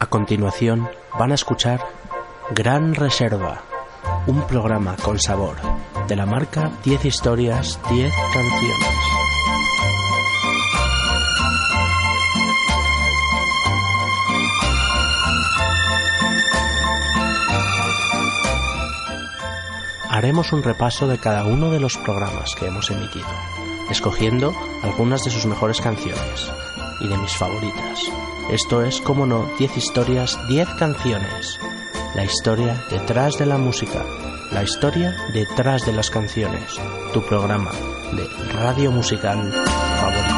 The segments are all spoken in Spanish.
A continuación van a escuchar Gran Reserva, un programa con sabor de la marca 10 historias, 10 canciones. Haremos un repaso de cada uno de los programas que hemos emitido, escogiendo algunas de sus mejores canciones y de mis favoritas. Esto es, como no, 10 historias, 10 canciones. La historia detrás de la música, la historia detrás de las canciones. Tu programa de radio musical favorito.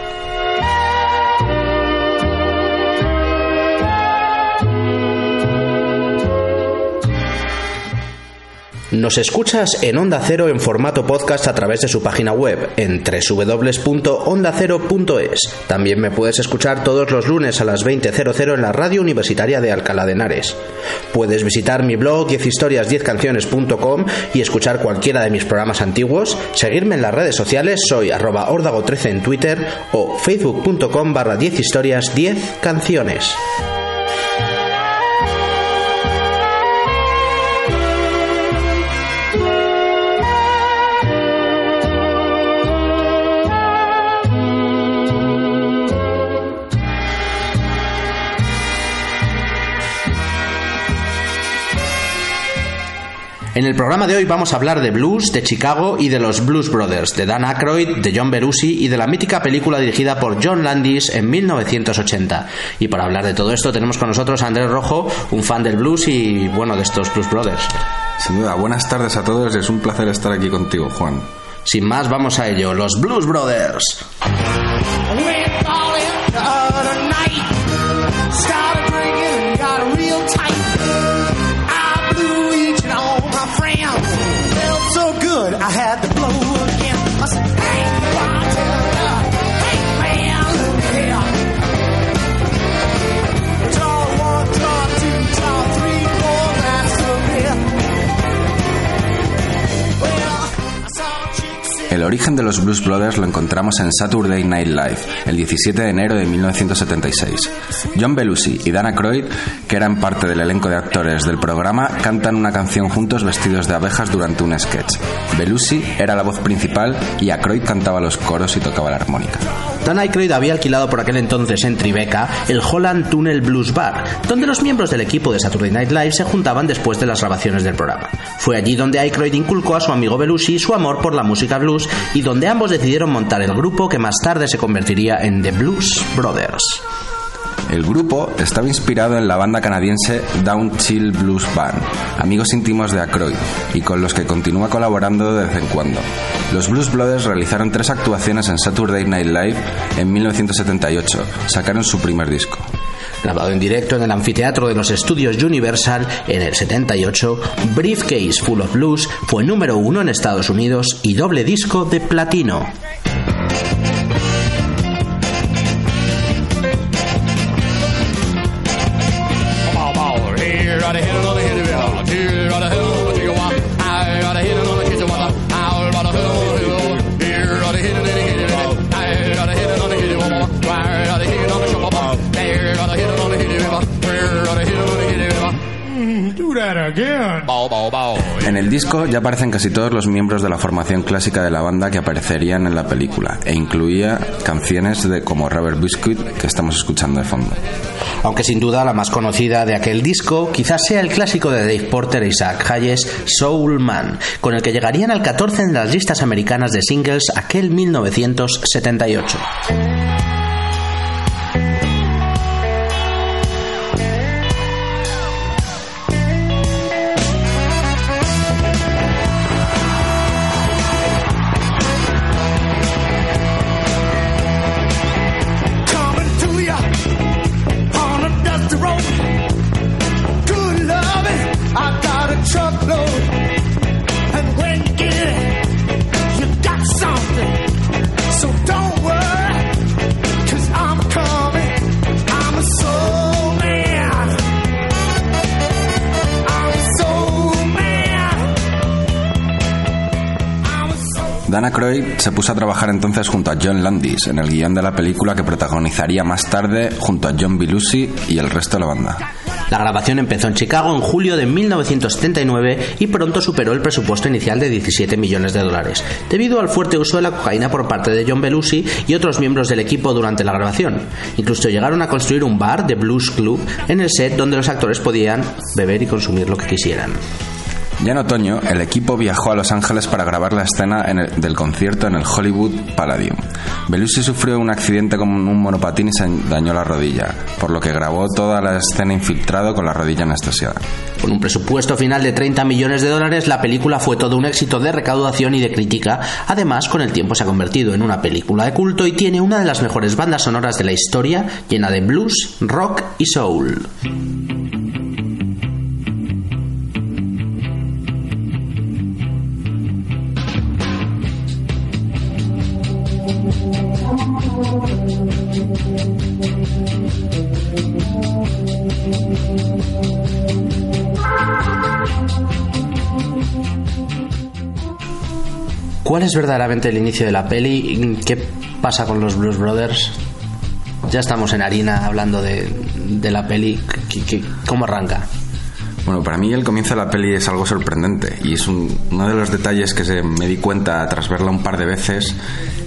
Nos escuchas en Onda Cero en formato podcast a través de su página web en www.ondacero.es. También me puedes escuchar todos los lunes a las 20.00 en la radio universitaria de Alcalá de Henares. Puedes visitar mi blog 10historias10canciones.com y escuchar cualquiera de mis programas antiguos, seguirme en las redes sociales, soy arroba órdago13 en Twitter o facebook.com barra 10 En el programa de hoy vamos a hablar de blues, de Chicago y de los Blues Brothers, de Dan Aykroyd, de John Belushi y de la mítica película dirigida por John Landis en 1980. Y para hablar de todo esto tenemos con nosotros a Andrés Rojo, un fan del blues y bueno, de estos Blues Brothers. Sin duda, buenas tardes a todos. Es un placer estar aquí contigo, Juan. Sin más, vamos a ello, los Blues Brothers. Friends. Felt so good, I had to blow El origen de los Blues Brothers lo encontramos en Saturday Night Live, el 17 de enero de 1976. John Belushi y Dana Croyd, que eran parte del elenco de actores del programa, cantan una canción juntos vestidos de abejas durante un sketch. Belushi era la voz principal y Aykroyd cantaba los coros y tocaba la armónica. Dan Aykroyd había alquilado por aquel entonces en Tribeca el Holland Tunnel Blues Bar, donde los miembros del equipo de Saturday Night Live se juntaban después de las grabaciones del programa. Fue allí donde Aykroyd inculcó a su amigo Belushi su amor por la música blues y donde ambos decidieron montar el grupo que más tarde se convertiría en The Blues Brothers. El grupo estaba inspirado en la banda canadiense Down Chill Blues Band, amigos íntimos de Aykroyd, y con los que continúa colaborando de vez en cuando. Los Blues Brothers realizaron tres actuaciones en Saturday Night Live en 1978, sacaron su primer disco. Grabado en directo en el anfiteatro de los estudios Universal en el 78, Briefcase Full of Blues fue número uno en Estados Unidos y doble disco de platino. Disco ya aparecen casi todos los miembros de la formación clásica de la banda que aparecerían en la película e incluía canciones de como Rubber Biscuit que estamos escuchando de fondo. Aunque sin duda la más conocida de aquel disco quizás sea el clásico de Dave Porter e Isaac Hayes, Soul Man, con el que llegarían al 14 en las listas americanas de singles aquel 1978. Dana Croyd se puso a trabajar entonces junto a John Landis en el guion de la película que protagonizaría más tarde junto a John Belushi y el resto de la banda. La grabación empezó en Chicago en julio de 1979 y pronto superó el presupuesto inicial de 17 millones de dólares, debido al fuerte uso de la cocaína por parte de John Belushi y otros miembros del equipo durante la grabación. Incluso llegaron a construir un bar de Blues Club en el set donde los actores podían beber y consumir lo que quisieran. Ya en otoño, el equipo viajó a Los Ángeles para grabar la escena en el- del concierto en el Hollywood Palladium. Belushi sufrió un accidente con un monopatín y se dañó la rodilla, por lo que grabó toda la escena infiltrado con la rodilla anestesiada. Con un presupuesto final de 30 millones de dólares, la película fue todo un éxito de recaudación y de crítica. Además, con el tiempo se ha convertido en una película de culto y tiene una de las mejores bandas sonoras de la historia, llena de blues, rock y soul. ¿Cuál es verdaderamente el inicio de la peli? ¿Qué pasa con los Blues Brothers? Ya estamos en harina hablando de, de la peli. ¿Qué- qué- ¿Cómo arranca? Bueno, para mí el comienzo de la peli es algo sorprendente y es un- uno de los detalles que se me di cuenta tras verla un par de veces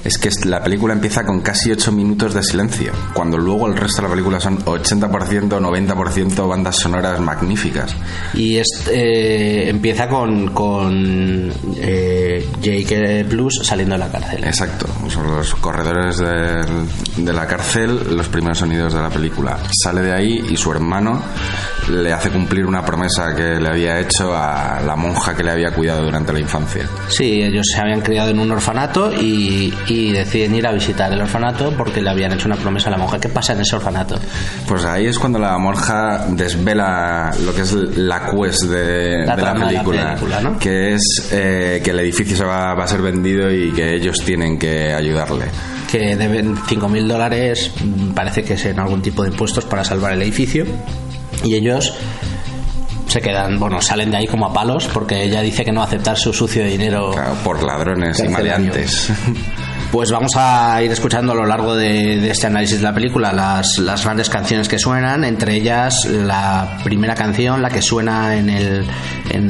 es que la película empieza con casi 8 minutos de silencio, cuando luego el resto de la película son 80% o 90% bandas sonoras magníficas. Y es, eh, empieza con, con eh, Jake Blues saliendo de la cárcel. Exacto, son los corredores del- de la cárcel, los primeros sonidos de la película. Sale de ahí y su hermano le hace cumplir una promesa que le había hecho a la monja que le había cuidado durante la infancia. Sí, ellos se habían criado en un orfanato y, y y deciden ir a visitar el orfanato porque le habían hecho una promesa a la monja. ¿Qué pasa en ese orfanato? Pues ahí es cuando la monja desvela lo que es la quest de la, de la película, de la película ¿no? que es eh, que el edificio se va, va a ser vendido y que ellos tienen que ayudarle que deben 5.000 dólares, mm, parece que es en algún tipo de impuestos para salvar el edificio, y ellos se quedan, bueno, salen de ahí como a palos porque ella dice que no va a aceptar su sucio dinero. Claro, por ladrones y maleantes. pues vamos a ir escuchando a lo largo de, este análisis de la película las, grandes canciones que suenan, entre ellas la primera canción, la que suena en el, en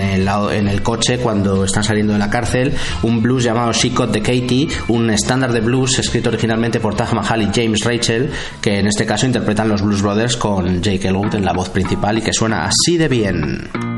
el, coche cuando están saliendo de la cárcel, un blues llamado She Got the Katie, un estándar de blues escrito originalmente por Taj Mahal y James Rachel, que en este caso interpretan los Blues Brothers con Jake Elwood en la voz principal y que suena así de bien.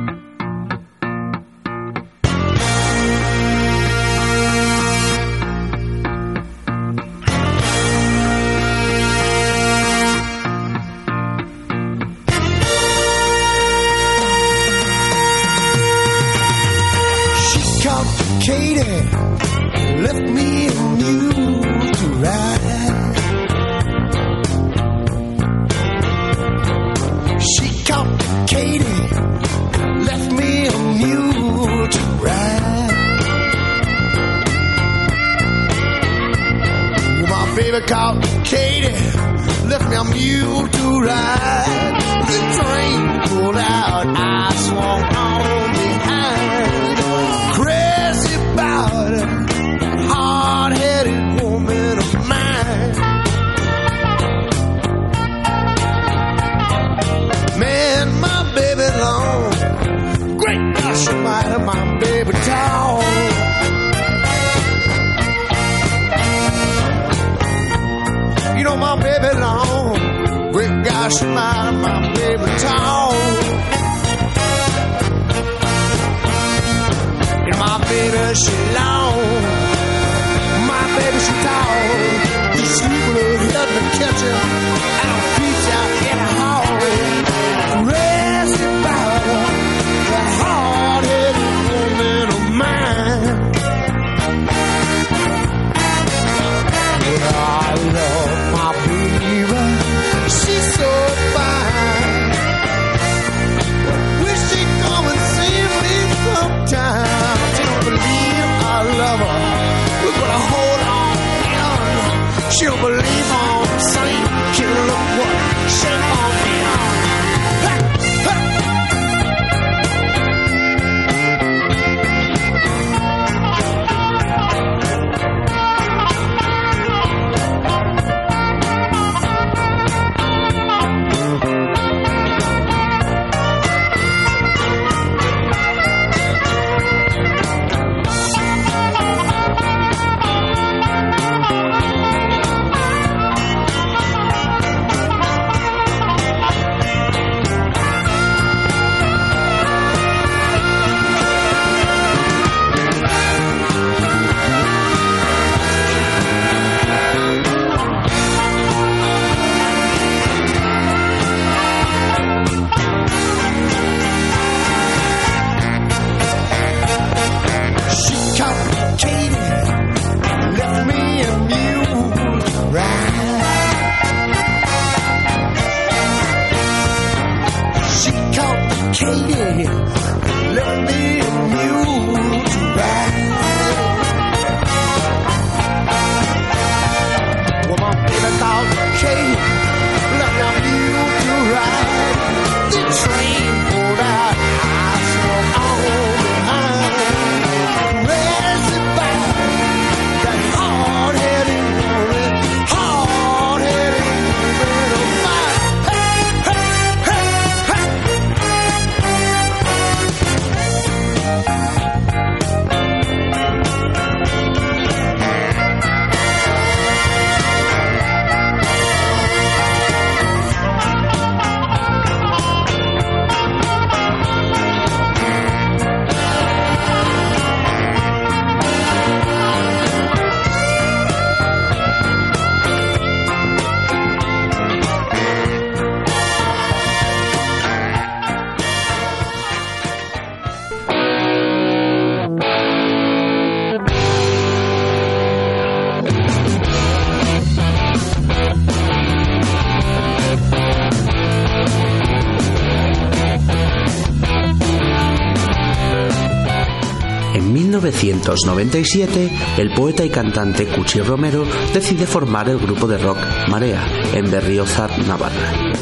1997, el poeta y cantante Cuchi Romero decide formar el grupo de rock Marea en Berriozar, Navarra.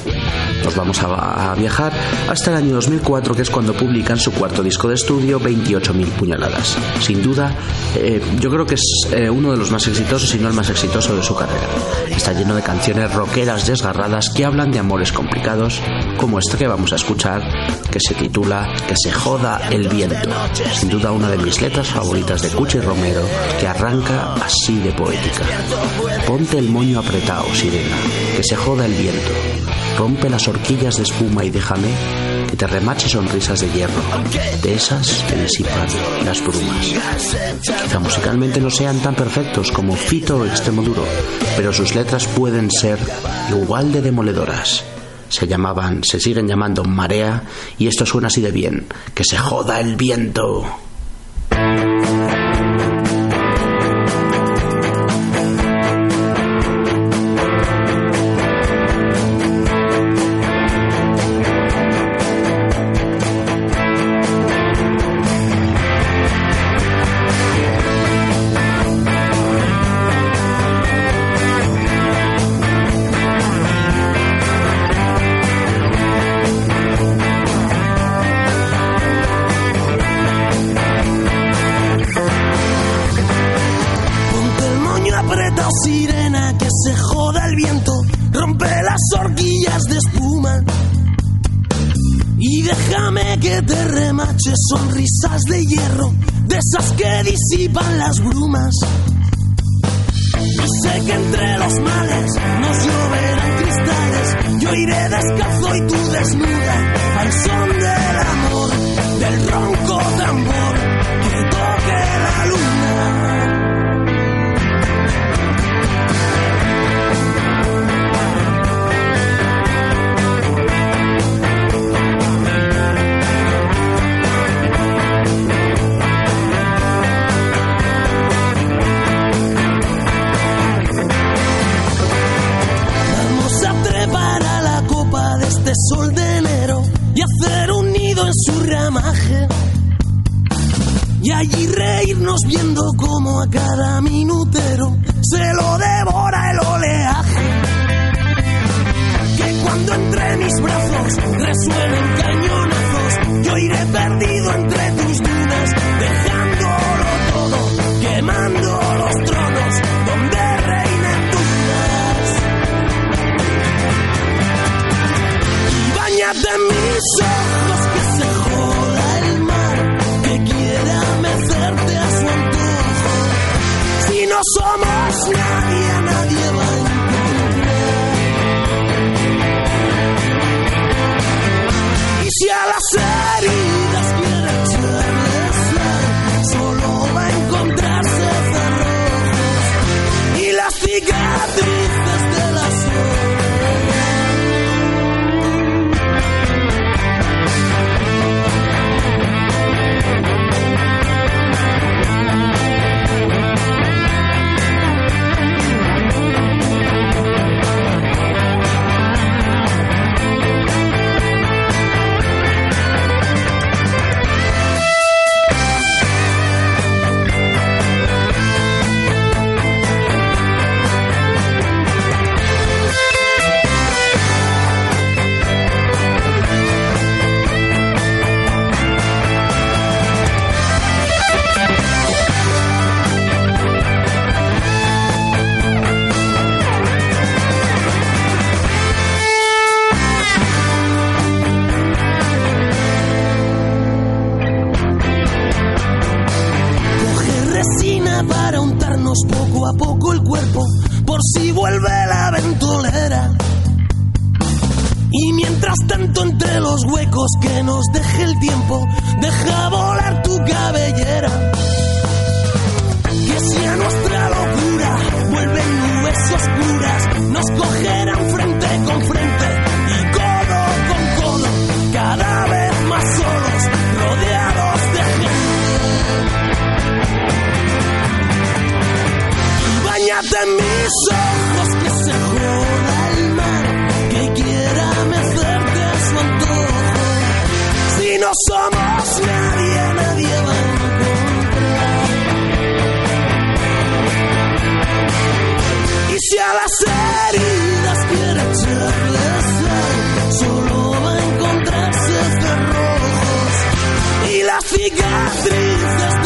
Nos vamos a, a viajar hasta el año 2004, que es cuando publican su cuarto disco de estudio, 28.000 puñaladas. Sin duda, eh, yo creo que es eh, uno de los más exitosos, si no el más exitoso de su carrera. Está lleno de canciones rockeras desgarradas que hablan de amores complicados, como esta que vamos a escuchar, que se titula Que se joda el viento. Sin duda una de mis letras favoritas de Cuchi Romero, que arranca así de poética. Ponte el moño apretado, sirena, que se joda el viento. Rompe las horquillas de espuma y déjame que te remache sonrisas de hierro, de esas que disipan las brumas. Quizá musicalmente no sean tan perfectos como Fito o Extremo Duro, pero sus letras pueden ser igual de demoledoras. Se llamaban, se siguen llamando Marea y esto suena así de bien, que se joda el viento. Disipan las los huecos que nos deje el tiempo, deja volar tu cabellera. Que si a nuestra locura vuelven nubes oscuras, nos cogerán frente con frente y codo con codo, cada vez más solos, rodeados de gente. Y bañate en mis ojos somos nadie, nadie va a encontrar. Y si a las heridas quiere echarle solo va a encontrarse este cerrojos y las cicatrices.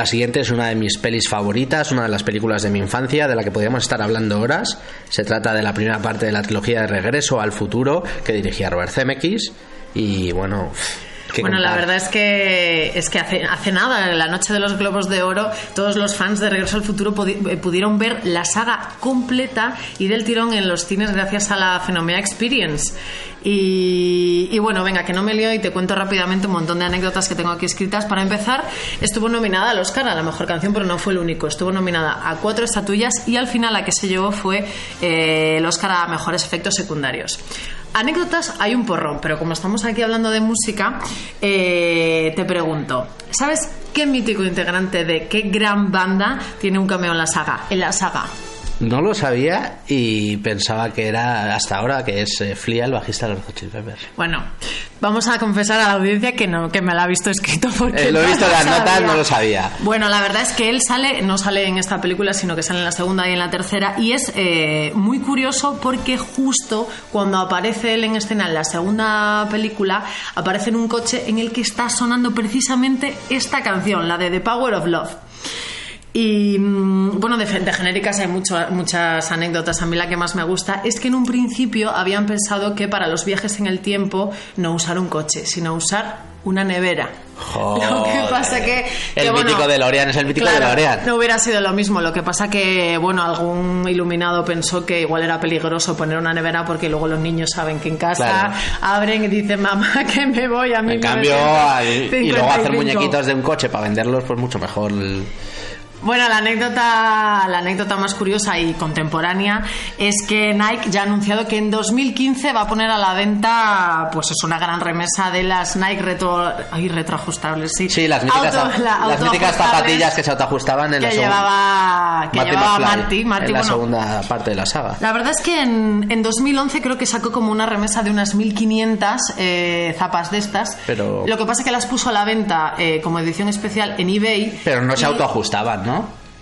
La siguiente es una de mis pelis favoritas, una de las películas de mi infancia, de la que podríamos estar hablando horas. Se trata de la primera parte de la trilogía de Regreso al Futuro, que dirigía Robert Zemeckis. Y bueno, ¿qué Bueno, la verdad es que es que hace, hace nada, en la noche de los Globos de Oro, todos los fans de Regreso al Futuro eh, pudieron ver la saga completa y del tirón en los cines gracias a la Fenomea Experience. Y, y bueno, venga, que no me lío y te cuento rápidamente un montón de anécdotas que tengo aquí escritas. Para empezar, estuvo nominada al Oscar a la mejor canción, pero no fue el único. Estuvo nominada a cuatro estatuillas y al final la que se llevó fue eh, el Oscar a mejores efectos secundarios. Anécdotas hay un porrón, pero como estamos aquí hablando de música, eh, te pregunto, ¿sabes qué mítico integrante de qué gran banda tiene un cameo en la saga? En la saga. No lo sabía y pensaba que era hasta ahora que es eh, Flea, el bajista de los Hot Chili Peppers. Bueno, vamos a confesar a la audiencia que no, que me la ha visto escrito porque Eh, lo he no visto en las sabía. notas, no lo sabía. Bueno, la verdad es que él sale, no sale en esta película, sino que sale en la segunda y en la tercera, y es eh, muy curioso porque justo cuando aparece él en escena en la segunda película, aparece en un coche en el que está sonando precisamente esta canción, la de The Power of Love. Y mm, bueno, de, de genéricas hay mucho- muchas anécdotas. A mí la que más me gusta es que en un principio habían pensado que para los viajes en el tiempo no usar un coche, sino usar una nevera. Lo que pasa que, que, El bueno, mítico DeLorean es el mítico claro, DeLorean. No hubiera sido lo mismo. Lo que pasa que, bueno, algún iluminado pensó que igual era peligroso poner una nevera porque luego los niños saben que en casa Claro. abren y dicen, mamá, que me voy a mí. En cambio, al- y luego hacer muñequitos de un coche para venderlos, pues mucho mejor. el- Bueno, la anécdota, la anécdota más curiosa y contemporánea es que Nike ya ha anunciado que en 2015 va a poner a la venta, pues es una gran remesa de las Nike retro, ay, retroajustables, sí. Sí, las míticas, Auto- la- las míticas zapatillas que se autoajustaban en que la segunda. llevaba, que Marty llevaba McFly, Marty, Marty, en la bueno, segunda parte de la saga. la verdad es que en, en 2011 creo que sacó como una remesa de unas 1500 eh, zapas de estas. Pero- Lo que pasa es que las puso a la venta eh, como edición especial en eBay. Pero no se autoajustaban, ¿no?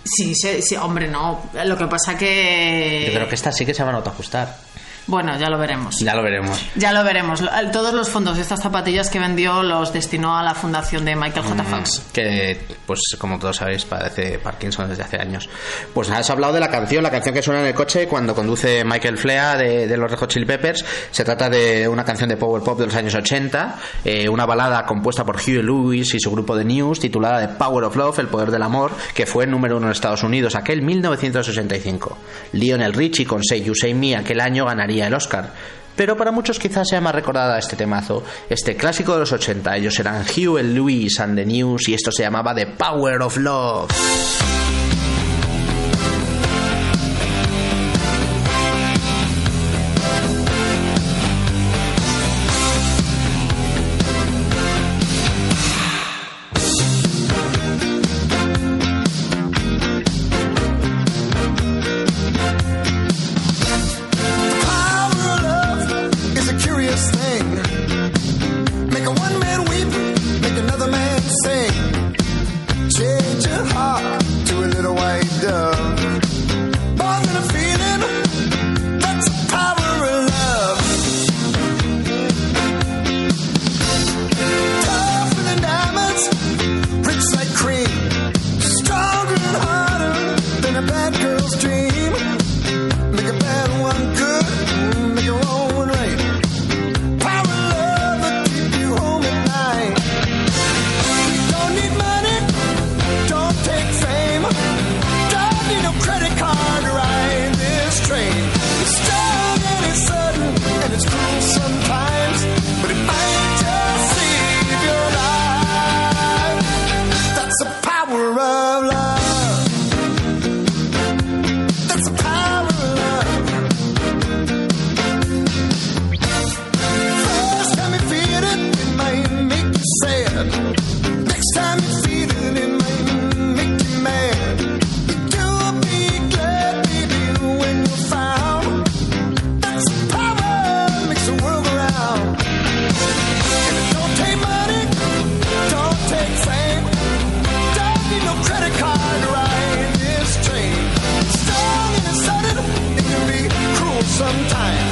Sí, sí, sí, hombre, no. Lo que pasa que. Yo creo que estas sí que se van a autoajustar. Bueno, ya lo veremos. Ya lo veremos. Ya lo veremos. Todos los fondos de estas zapatillas que vendió los destinó a la fundación de Michael J. Fox. que pues como todos sabéis padece Parkinson desde hace años pues has hablado de la canción la canción que suena en el coche cuando conduce Michael Flea de, de los Red Hot Chili Peppers se trata de una canción de power pop de los años 80 eh, una balada compuesta por Huey Lewis y su grupo de News titulada The Power of Love el poder del amor que fue número uno en Estados Unidos aquel 1965 Lionel Richie con Say You Say Me aquel año ganaría el Oscar pero para muchos quizás sea más recordada este temazo, este clásico de los 80. Ellos eran Huey Lewis and the News y esto se llamaba The Power of Love. sometime.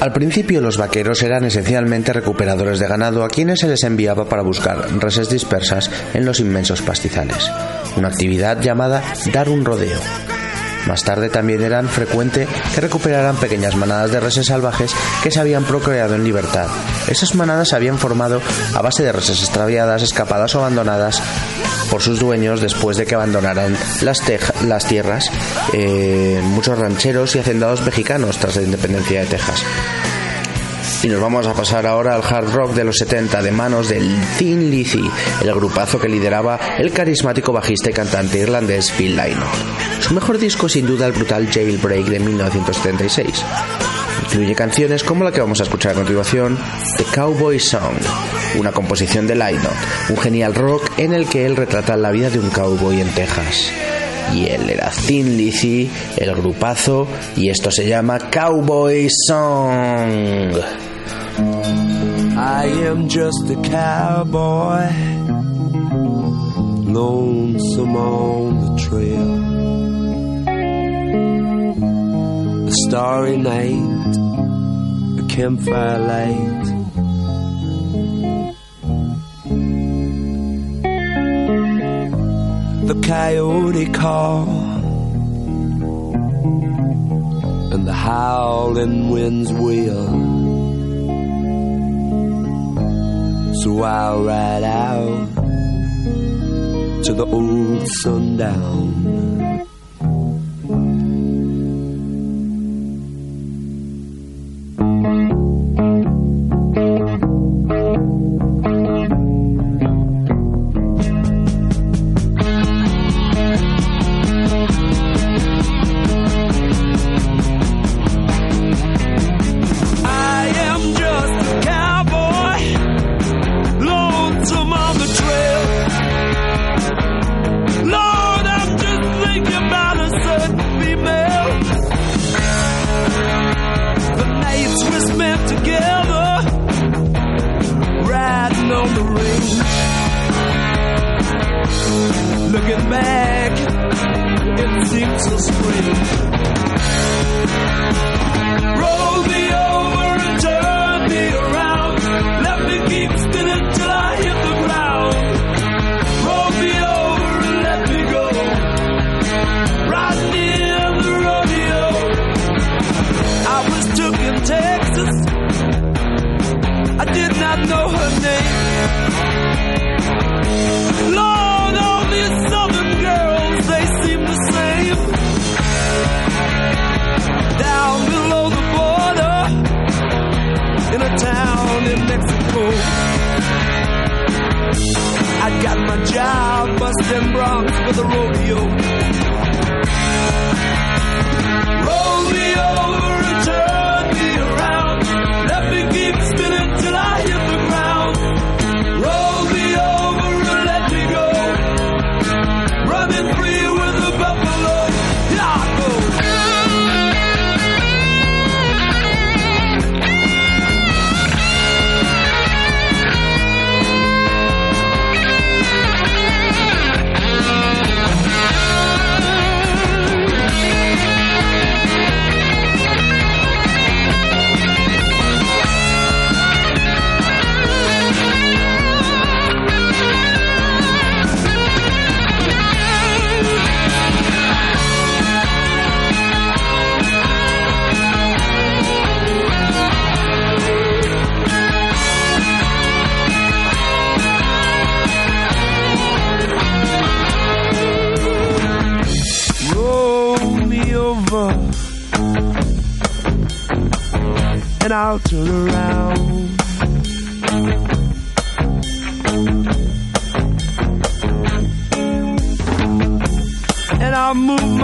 Al principio los vaqueros eran esencialmente recuperadores de ganado a quienes se les enviaba para buscar reses dispersas en los inmensos pastizales, una actividad llamada dar un rodeo. Más tarde también eran frecuente que recuperaran pequeñas manadas de reses salvajes que se habían procreado en libertad. Esas manadas se habían formado a base de reses extraviadas, escapadas o abandonadas por sus dueños después de que abandonaran las, tierras eh, muchos rancheros y hacendados mexicanos tras la independencia de Texas. Y nos vamos a pasar ahora al hard rock de los 70 de manos del Thin Lizzy, el grupazo que lideraba el carismático bajista y cantante irlandés Phil Lynott. Su mejor disco sin duda el brutal Jailbreak de 1976. Incluye canciones como la que vamos a escuchar a continuación, The Cowboy Song, una composición de Lynott, un genial rock en el que él retrata la vida de un cowboy en Texas. Y él era Thin Lizzy, el grupazo, y esto se llama Cowboy Song. I am just a cowboy, lonesome on the trail. A starry night, a campfire light. The coyote call and the howling winds wail. So I'll ride out to the old sundown.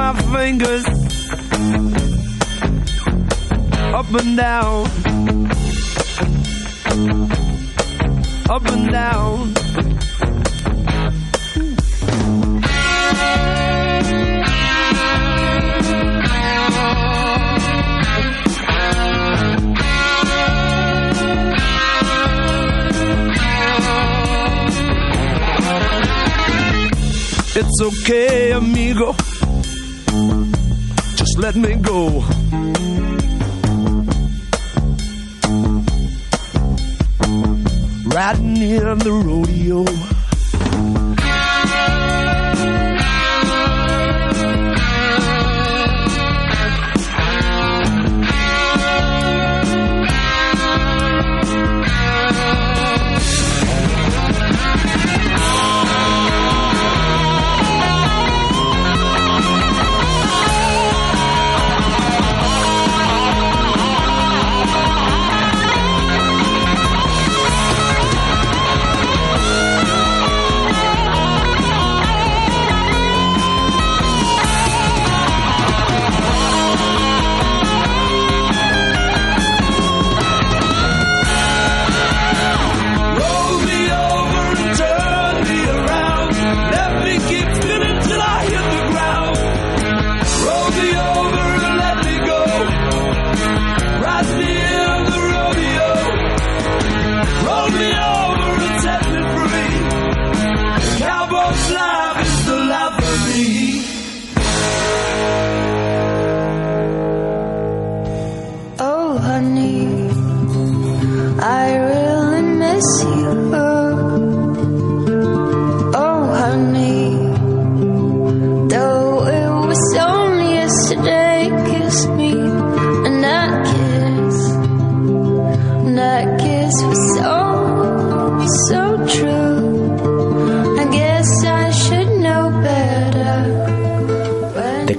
my fingers up and down, up and down. It's okay, amigo let me go. Riding in the rodeo.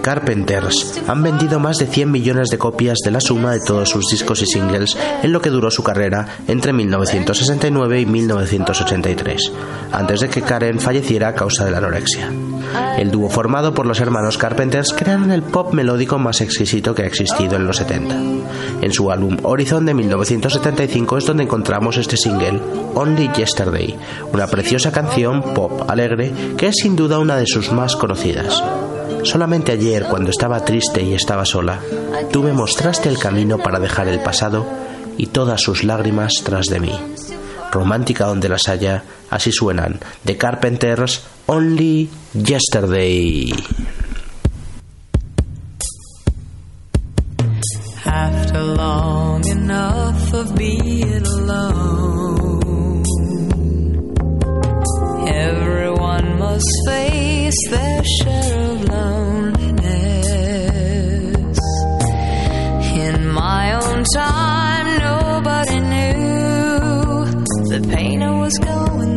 Carpenters han vendido más de 100 millones de copias de la suma de todos sus discos y singles en lo que duró su carrera entre 1969 y 1983, antes de que Karen falleciera a causa de la anorexia. El dúo formado por los hermanos Carpenters crearon el pop melódico más exquisito que ha existido en los 70. En su álbum Horizon de 1975 es donde encontramos este single, Only Yesterday, una preciosa canción pop alegre que es sin duda una de sus más conocidas. Solamente ayer, cuando estaba triste y estaba sola, tú me mostraste el camino para dejar el pasado y todas sus lágrimas tras de mí. Romántica donde las haya, así suenan. The Carpenters, Only Yesterday. us face their share of loneliness. In my own time, nobody knew the pain I was going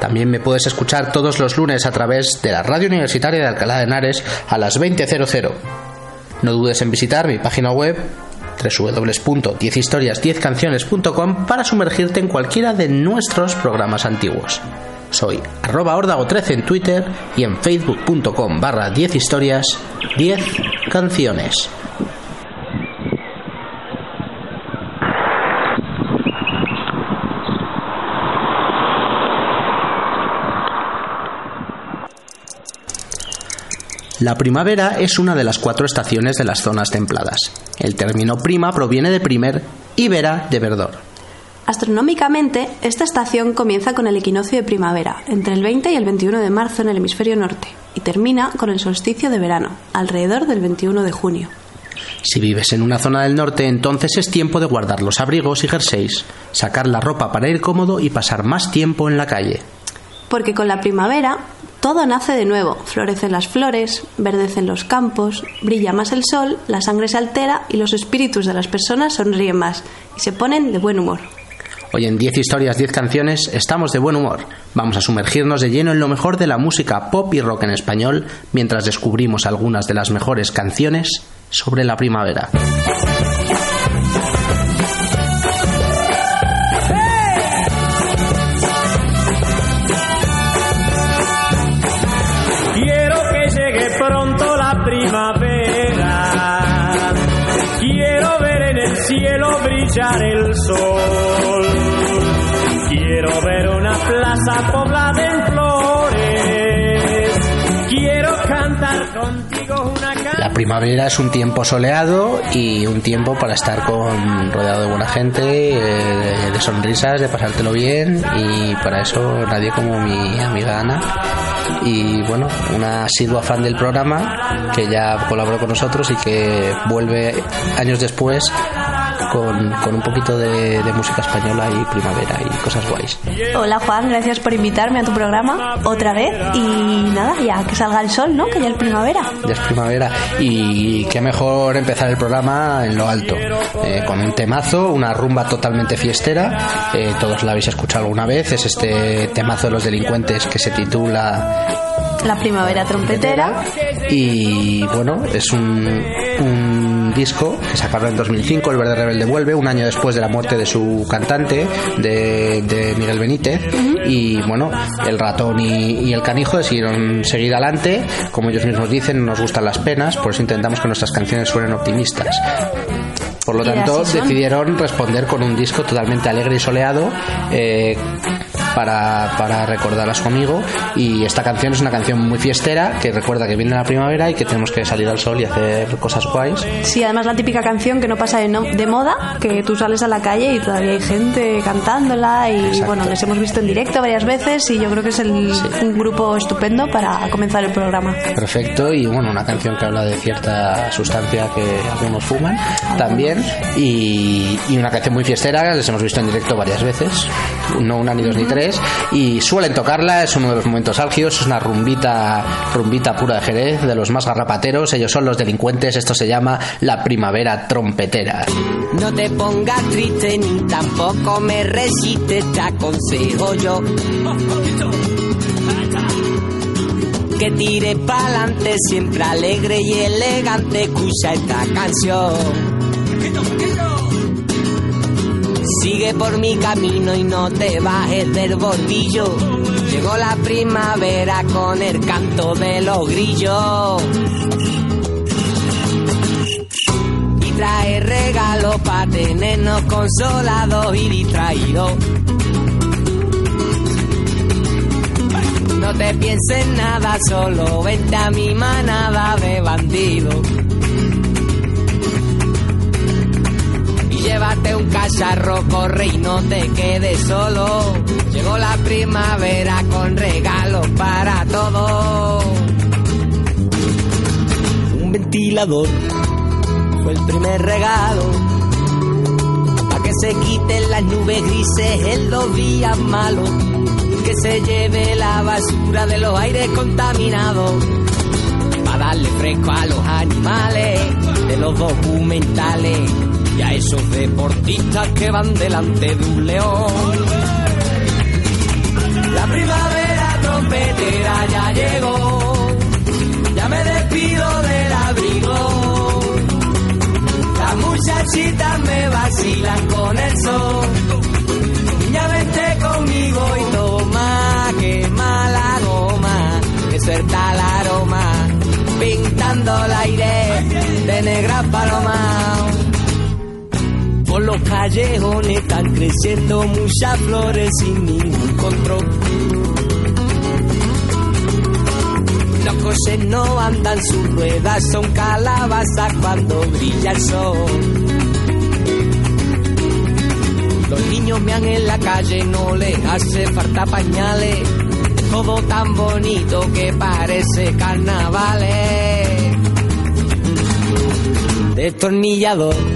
También me puedes escuchar todos los lunes a través de la radio universitaria de Alcalá de Henares a las 20.00. No dudes en visitar mi página web www.10historias10canciones.com para sumergirte en cualquiera de nuestros programas antiguos. Soy arroba ordago13 en Twitter y en facebook.com barra 10 historias 10 canciones. La primavera es una de las cuatro estaciones de las zonas templadas. El término prima proviene de primer y vera de verdor. Astronómicamente, esta estación comienza con el equinoccio de primavera, entre el 20 y el 21 de marzo en el hemisferio norte, y termina con el solsticio de verano, alrededor del 21 de junio. Si vives en una zona del norte, entonces es tiempo de guardar los abrigos y jerseys, sacar la ropa para ir cómodo y pasar más tiempo en la calle. Porque con la primavera todo nace de nuevo, florecen las flores, verdecen los campos, brilla más el sol, la sangre se altera y los espíritus de las personas sonríen más y se ponen de buen humor. Hoy en 10 historias, 10 canciones, estamos de buen humor. Vamos a sumergirnos de lleno en lo mejor de la música pop y rock en español mientras descubrimos algunas de las mejores canciones sobre la primavera. Brillar el sol. Quiero ver una plaza poblada en flores. Quiero cantar contigo una canción. La primavera es un tiempo soleado y un tiempo para estar con rodeado de buena gente, eh, de sonrisas, de pasártelo bien y para eso nadie como mi amiga Ana y bueno, una asidua fan del programa que ya colaboró con nosotros y que vuelve años después con, con un poquito de, de música española y primavera y cosas guays. Hola Juan, gracias por invitarme a tu programa otra vez y nada, ya que salga el sol, ¿no? Que ya es primavera. Ya es primavera y qué mejor empezar el programa en lo alto, eh, con un temazo, una rumba totalmente fiestera, eh, todos la habéis escuchado alguna vez, es este temazo de los delincuentes que se titula La primavera trompetera. y bueno, es un, un disco que sacaron en 2005, El Verde Rebelde vuelve, un año después de la muerte de su cantante, de, de Miguel Benítez, y bueno, el ratón y, y el canijo decidieron seguir adelante, como ellos mismos dicen, no nos gustan las penas, por eso intentamos que nuestras canciones suenen optimistas. Por lo tanto, decidieron responder con un disco totalmente alegre y soleado eh, para, para recordar a su amigo. Y esta canción es una canción muy fiestera que recuerda que viene la primavera y que tenemos que salir al sol y hacer cosas guays. Sí, además la típica canción que no pasa de, no- de moda, que tú sales a la calle y todavía hay gente cantándola y Exacto. bueno, les hemos visto en directo varias veces y yo creo que es el- un grupo estupendo para comenzar el programa. Perfecto, y bueno, una canción que habla de cierta sustancia que algunos fuman también, y, y una canción muy fiestera, les hemos visto en directo varias veces, no una ni dos ni tres, y suelen tocarla, es uno de los momentos álgidos, es una rumbita, rumbita pura de Jerez, de los más garrapateros, ellos son los delincuentes, esto se llama la primavera trompetera. No te pongas triste ni tampoco me resistes, te aconsejo yo. Que tire pa'lante, siempre alegre y elegante, escucha esta canción. Sigue por mi camino y no te bajes del bordillo. Llegó la primavera con el canto de los grillos. y trae regalos para tenernos consolados y distraídos. No te pienses nada, solo vente a mi manada de bandidos. Llévate un cacharro, corre y no te quedes solo. Llegó la primavera con regalos para todos. Un ventilador fue el primer regalo. Para que se quiten las nubes grises en los días malos. Que se lleve la basura de los aires contaminados. Para darle fresco a los animales de los documentales. Y a esos deportistas que van delante de un león. La primavera trompetera ya llegó. Ya me despido del abrigo. Las muchachitas me vacilan con el sol. Niña, vente conmigo y toma, quema la goma, que suelta el aroma, pintando el aire de negra paloma. Los callejones están creciendo muchas flores sin ningún control. Los coches no andan sus ruedas, son calabazas cuando brilla el sol. Los niños mean en la calle, no les hace falta pañales. Todo tan bonito que parece carnavales. Destornillador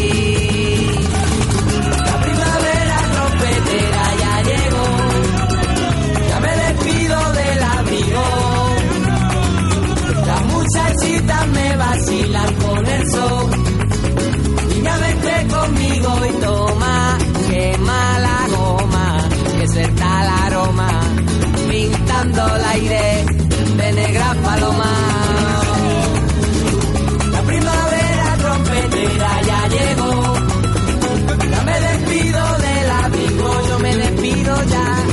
Muchachitas me vacilan con el sol. Niña, vente conmigo y toma, quema la goma, que suelta el aroma, pintando el aire de negra paloma. La primavera trompetera ya llegó. Ya me despido del abrigo, yo me despido ya.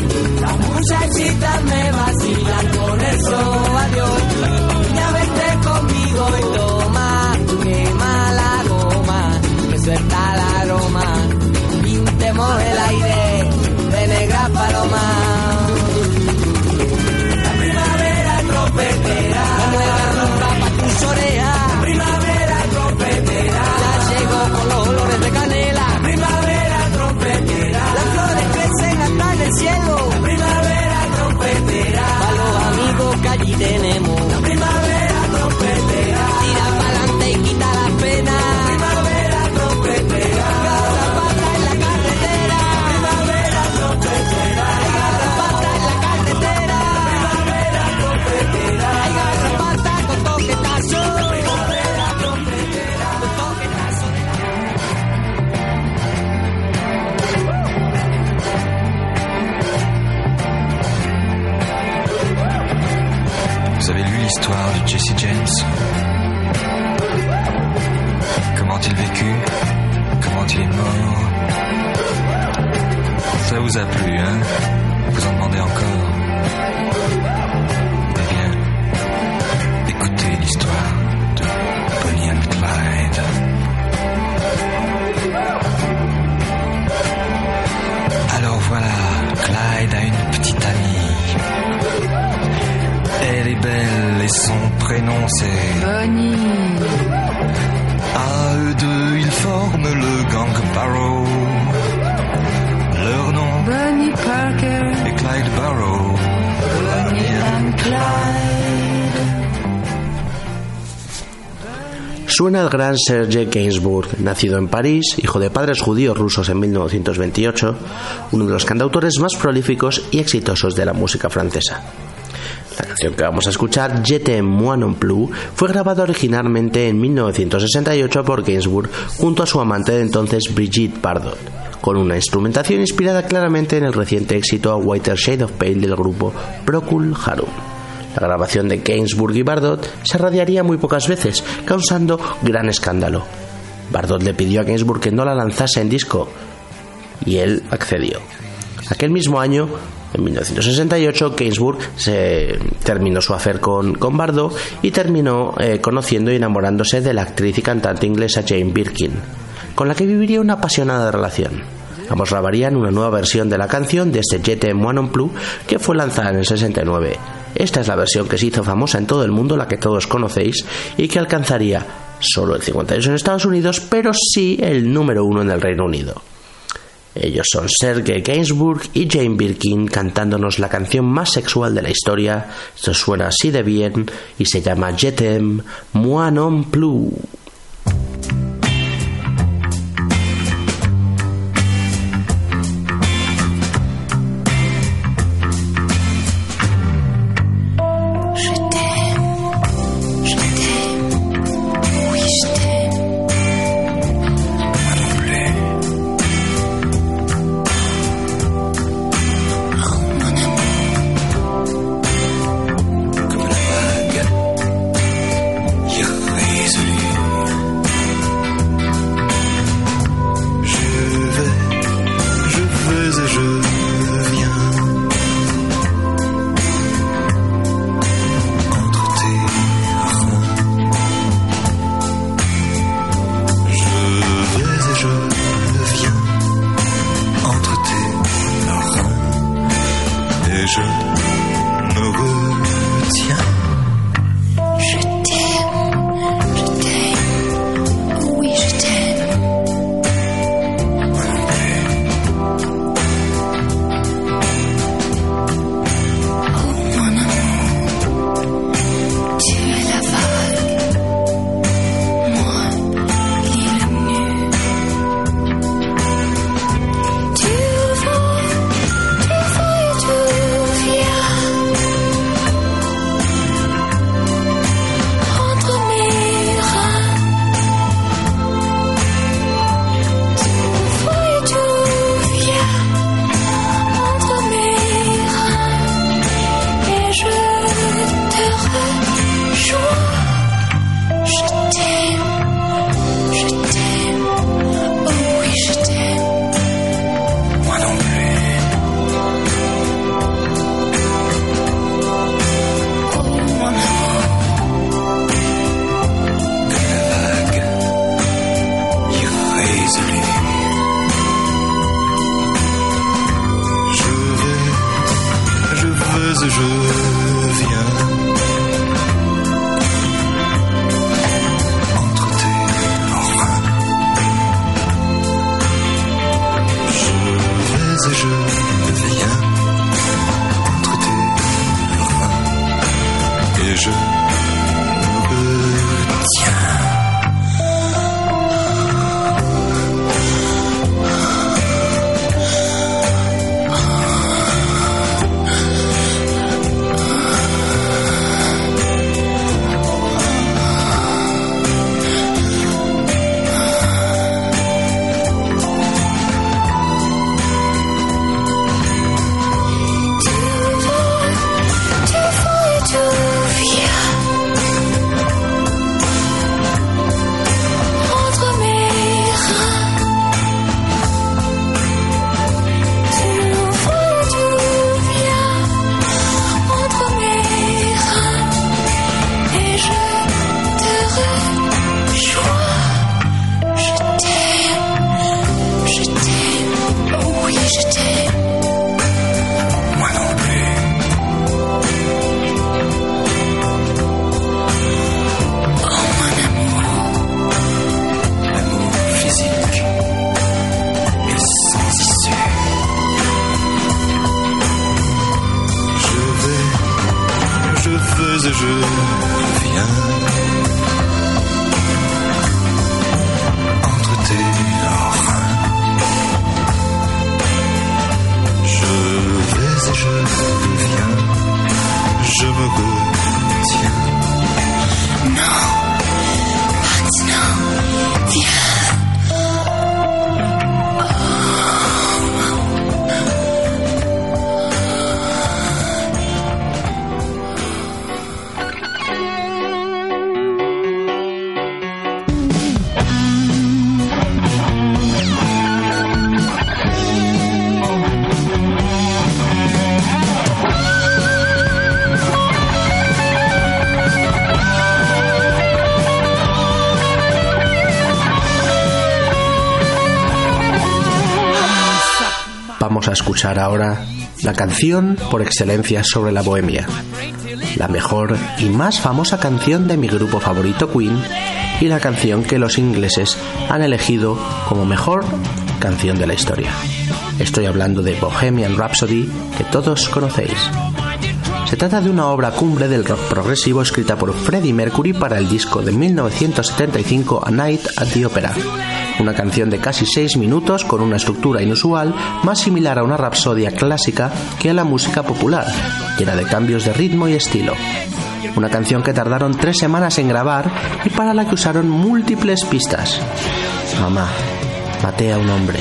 Las muchachitas me vacilan con el sol, adiós. Ya vous a plu, hein Vous en demandez encore Eh bien, écoutez l'histoire de Bonnie and Clyde. Alors voilà, Clyde a une petite amie. Elle est belle et son prénom c'est Bonnie. Suena el gran Serge Gainsbourg, nacido en París, hijo de padres judíos rusos en 1928, uno de los cantautores más prolíficos y exitosos de la música francesa. La canción que vamos a escuchar, Je t'aime moi non plus, fue grabada originalmente en 1968 por Gainsbourg junto a su amante de entonces Brigitte Bardot, con una instrumentación inspirada claramente en el reciente éxito Whiter Shade of Pale del grupo Procul Harum. La grabación de Gainsbourg y Bardot se radiaría muy pocas veces, causando gran escándalo. Bardot le pidió a Gainsbourg que no la lanzase en disco y él accedió. Aquel mismo año, En 1968, Gainsbourg se terminó su afer con, con Bardot y terminó eh, conociendo y enamorándose de la actriz y cantante inglesa Jane Birkin, con la que viviría una apasionada relación. Ambos grabarían una nueva versión de la canción de este Jet Moi non plus que fue lanzada en el 69. Esta es la versión que se hizo famosa en todo el mundo, la que todos conocéis, y que alcanzaría solo el 58 en Estados Unidos, pero sí el número uno en el Reino Unido. Ellos son Sergei Gainsbourg y Jane Birkin cantándonos la canción más sexual de la historia. Esto suena así de bien y se llama Je t'aime, moi non plus. Vamos a escuchar ahora la canción por excelencia sobre la bohemia, la mejor y más famosa canción de mi grupo favorito Queen y la canción que los ingleses han elegido como mejor canción de la historia. Estoy hablando de Bohemian Rhapsody que todos conocéis. Se trata de una obra cumbre del rock progresivo escrita por Freddie Mercury para el disco de 1975 A Night at the Opera. Una canción de casi 6 minutos con una estructura inusual más similar a una rapsodia clásica que a la música popular, llena de cambios de ritmo y estilo. Una canción que tardaron tres semanas en grabar y para la que usaron múltiples pistas. Mamá, maté a un hombre.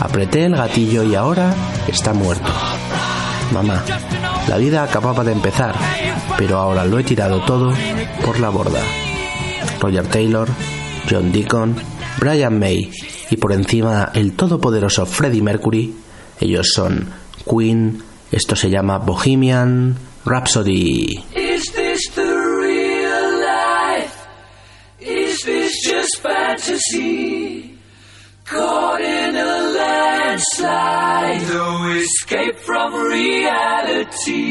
Apreté el gatillo y ahora está muerto. Mamá, la vida acababa de empezar, pero ahora lo he tirado todo por la borda. Roger Taylor, John Deacon, Brian May y por encima el todopoderoso Freddie Mercury, ellos son Queen, esto se llama Bohemian Rhapsody. Is this the real life? Is this just fantasy? Caught in a landslide, no escape from reality.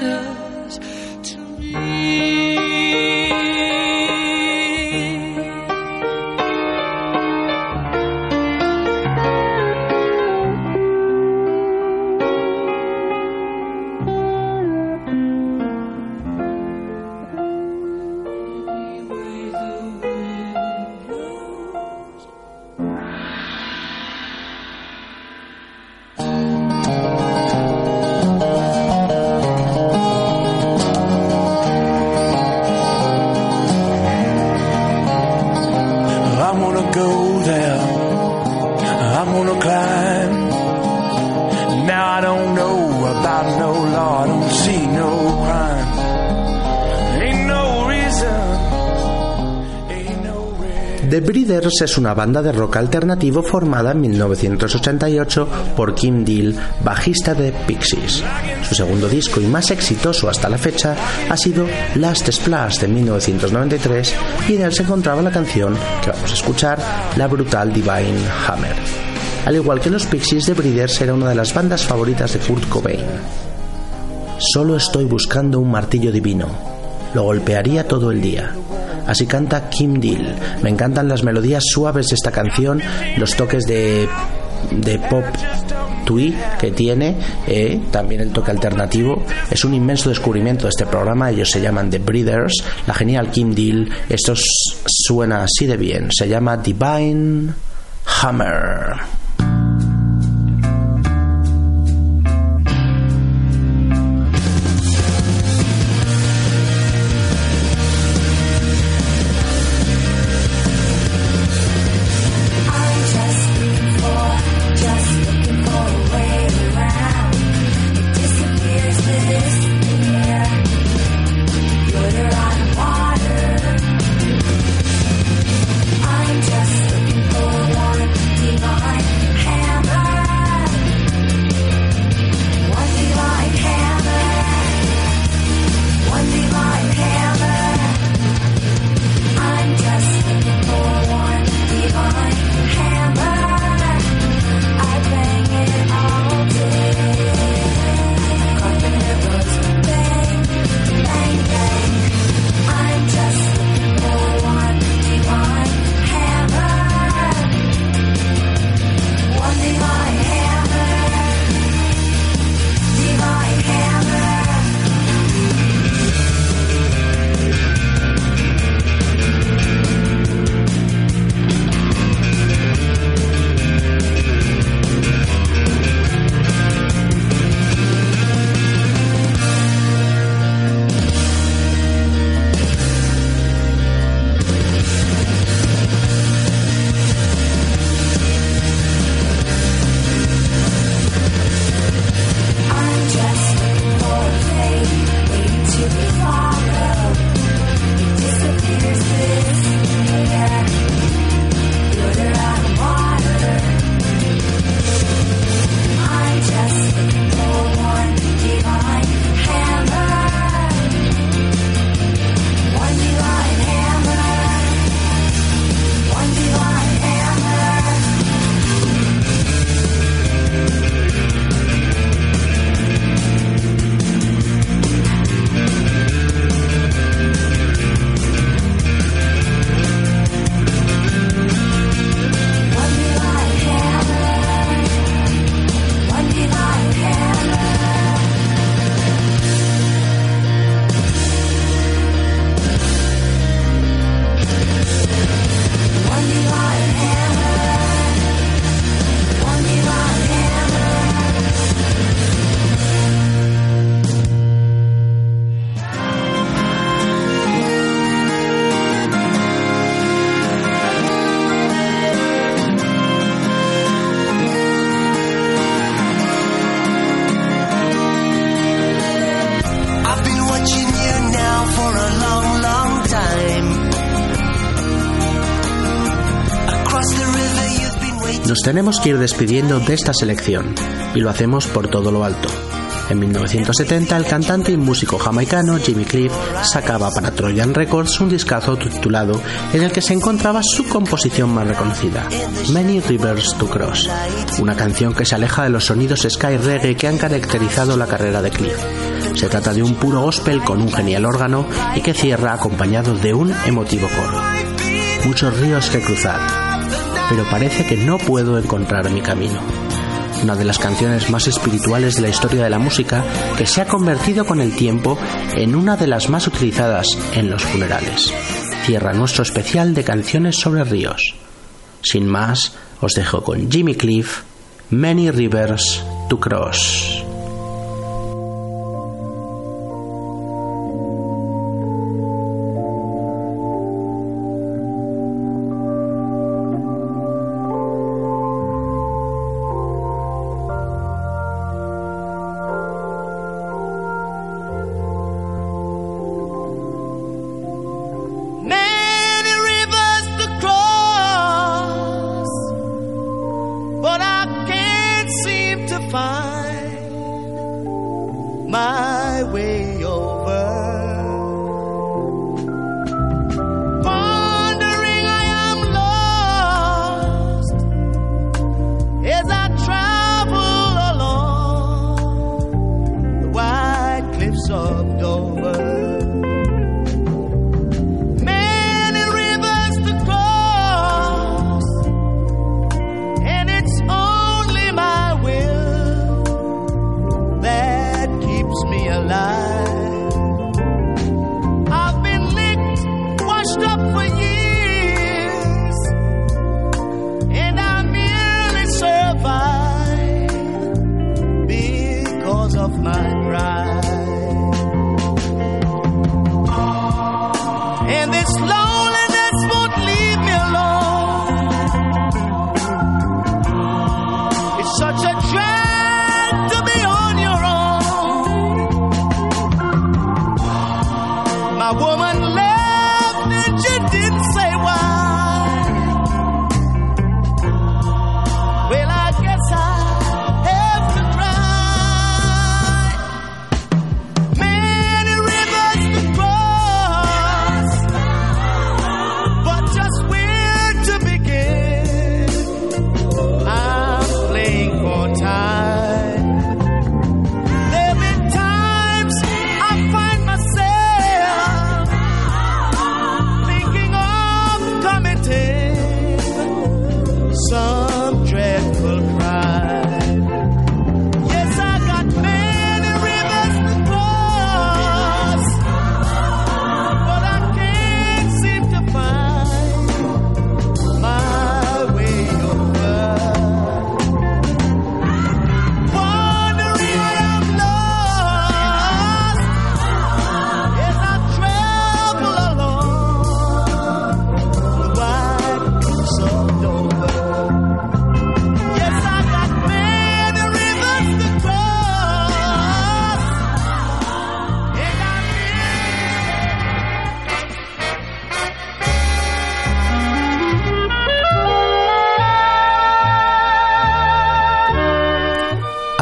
better. Es una banda de rock alternativo formada en 1988 por Kim Deal, bajista de Pixies. Su segundo disco y más exitoso hasta la fecha ha sido Last Splash de 1993 y en él se encontraba la canción que vamos a escuchar, la brutal Divine Hammer. Al igual que los Pixies, The Breeders era una de las bandas favoritas de Kurt Cobain. Solo estoy buscando un martillo divino. Lo golpearía todo el día. Así canta Kim Deal. Me encantan las melodías suaves de esta canción, los toques de, de pop twee que tiene, eh, también el toque alternativo. Es un inmenso descubrimiento de este programa. Ellos se llaman The Breeders. La genial Kim Deal. Esto suena así de bien. Se llama Divine Hammer. Nos tenemos que ir despidiendo de esta selección y lo hacemos por todo lo alto. En 1970 el cantante y músico jamaicano Jimmy Cliff sacaba para Trojan Records un discazo titulado en el que se encontraba su composición más reconocida, Many Rivers to Cross, una canción que se aleja de los sonidos sky reggae que han caracterizado la carrera de Cliff. Se trata de un puro gospel con un genial órgano y que cierra acompañado de un emotivo coro. Muchos ríos que cruzar, pero parece que no puedo encontrar mi camino una de las canciones más espirituales de la historia de la música que se ha convertido con el tiempo en una de las más utilizadas en los funerales. Cierra nuestro especial de canciones sobre ríos. Sin más, os dejo con Jimmy Cliff, Many Rivers to Cross.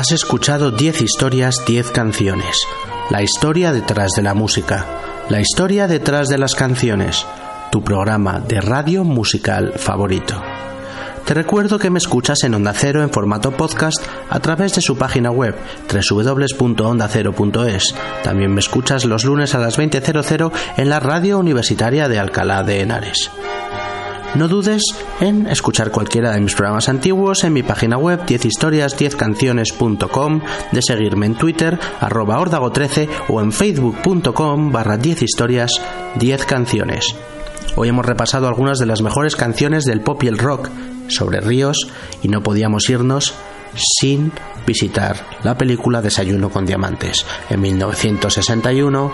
Has escuchado 10 historias, 10 canciones. La historia detrás de la música. La historia detrás de las canciones. Tu programa de radio musical favorito. Te recuerdo que me escuchas en Onda Cero en formato podcast a través de su página web www.ondacero.es. También me escuchas los lunes a las 20.00 en la radio universitaria de Alcalá de Henares. No dudes en escuchar cualquiera de mis programas antiguos en mi página web 10historias10canciones.com, de seguirme en Twitter, arroba órdago13 o en facebook.com barra 10historias 10 canciones. Hoy hemos repasado algunas de las mejores canciones del pop y el rock sobre ríos y no podíamos irnos sin visitar la película Desayuno con Diamantes. En 1961,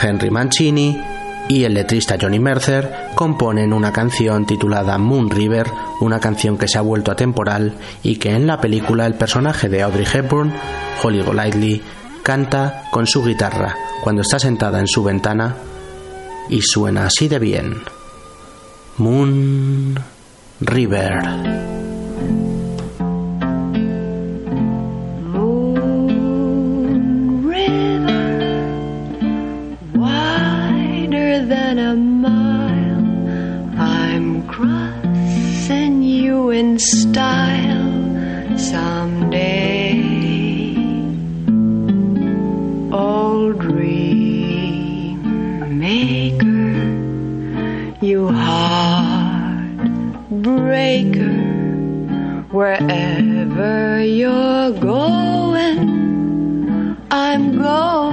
Henry Mancini y el letrista Johnny Mercer componen una canción titulada Moon River, una canción que se ha vuelto atemporal y que en la película el personaje de Audrey Hepburn, Holly Golightly, canta con su guitarra cuando está sentada en su ventana y suena así de bien. Moon River. Someday. Old dream maker, you heartbreaker, wherever you're going, I'm going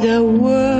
the world.